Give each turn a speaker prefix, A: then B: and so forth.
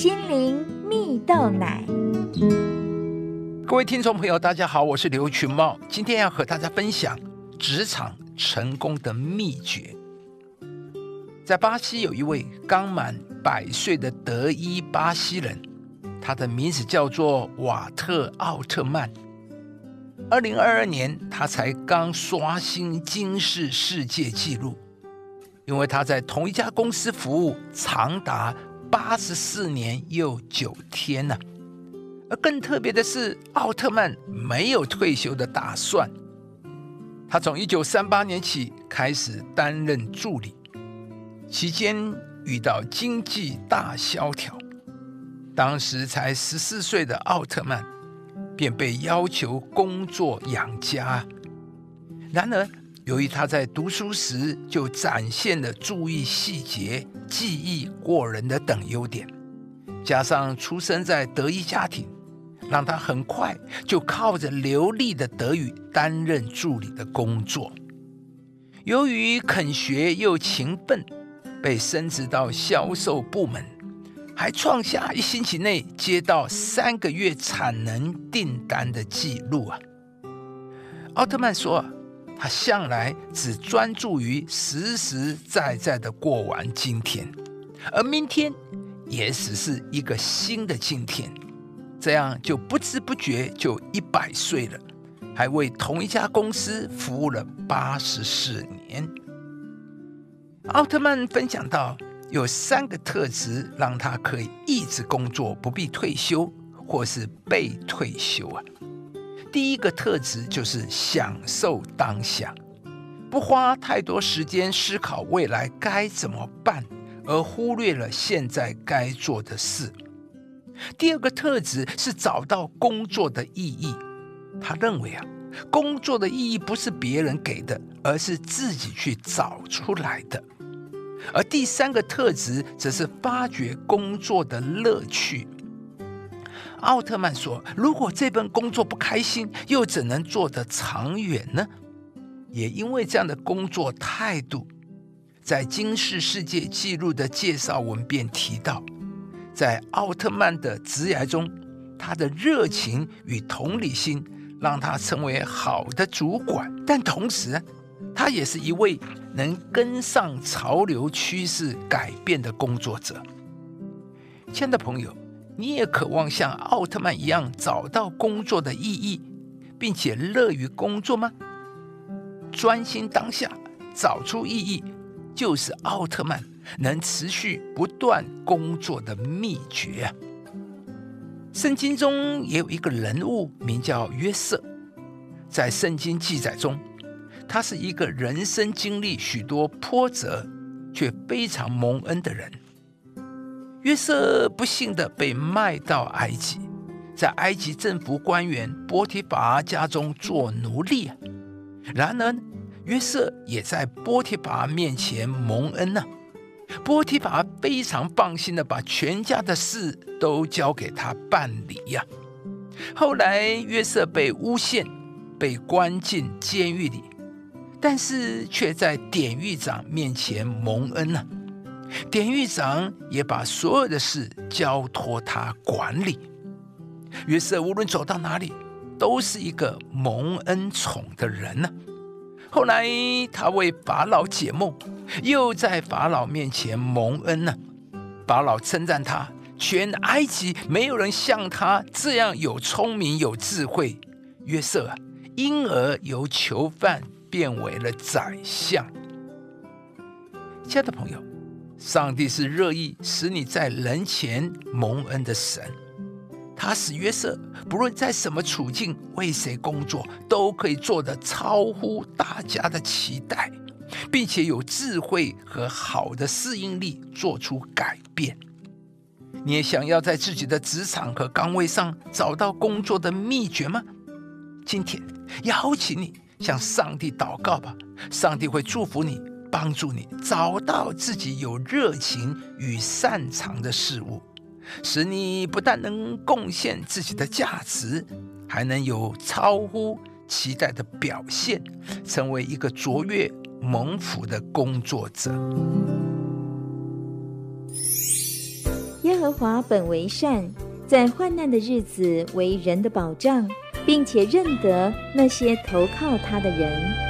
A: 心灵蜜豆奶。
B: 各位听众朋友，大家好，我是刘群茂，今天要和大家分享职场成功的秘诀。在巴西有一位刚满百岁的德裔巴西人，他的名字叫做瓦特奥特曼。二零二二年，他才刚刷新金氏世界纪录，因为他在同一家公司服务长达八十四年又九天呢。而更特别的是，奥特曼没有退休的打算。他从一九三八年起开始担任助理，期间遇到经济大萧条，当时才十四岁的奥特曼。便被要求工作养家。然而，由于他在读书时就展现了注意细节、记忆过人的等优点，加上出生在德裔家庭，让他很快就靠着流利的德语担任助理的工作。由于肯学又勤奋，被升职到销售部门。还创下一星期内接到三个月产能订单的记录啊！奥特曼说：“他向来只专注于实实在在的过完今天，而明天也只是一个新的今天，这样就不知不觉就一百岁了，还为同一家公司服务了八十四年。”奥特曼分享到。有三个特质让他可以一直工作，不必退休或是被退休啊。第一个特质就是享受当下，不花太多时间思考未来该怎么办，而忽略了现在该做的事。第二个特质是找到工作的意义，他认为啊，工作的意义不是别人给的，而是自己去找出来的。而第三个特质则是发掘工作的乐趣。奥特曼说：“如果这份工作不开心，又怎能做得长远呢？”也因为这样的工作态度，在金世世界纪录的介绍文便提到，在奥特曼的职涯中，他的热情与同理心让他成为好的主管，但同时，他也是一位。能跟上潮流趋势改变的工作者，亲爱的朋友，你也渴望像奥特曼一样找到工作的意义，并且乐于工作吗？专心当下，找出意义，就是奥特曼能持续不断工作的秘诀！圣经中也有一个人物名叫约瑟，在圣经记载中。他是一个人生经历许多波折，却非常蒙恩的人。约瑟不幸的被卖到埃及，在埃及政府官员波提拔家中做奴隶。然而，约瑟也在波提拔面前蒙恩呢。波提拔非常放心的把全家的事都交给他办理呀。后来，约瑟被诬陷，被关进监狱里。但是却在典狱长面前蒙恩了，典狱长也把所有的事交托他管理。约瑟无论走到哪里，都是一个蒙恩宠的人呢。后来他为法老解梦，又在法老面前蒙恩呢。法老称赞他，全埃及没有人像他这样有聪明有智慧。约瑟啊，因而由囚犯。变为了宰相。亲爱的朋友，上帝是乐意使你在人前蒙恩的神。他使约瑟不论在什么处境、为谁工作，都可以做得超乎大家的期待，并且有智慧和好的适应力，做出改变。你也想要在自己的职场和岗位上找到工作的秘诀吗？今天邀请你。向上帝祷告吧，上帝会祝福你，帮助你找到自己有热情与擅长的事物，使你不但能贡献自己的价值，还能有超乎期待的表现，成为一个卓越蒙福的工作者。
A: 耶和华本为善，在患难的日子为人的保障，并且认得那些投靠他的人。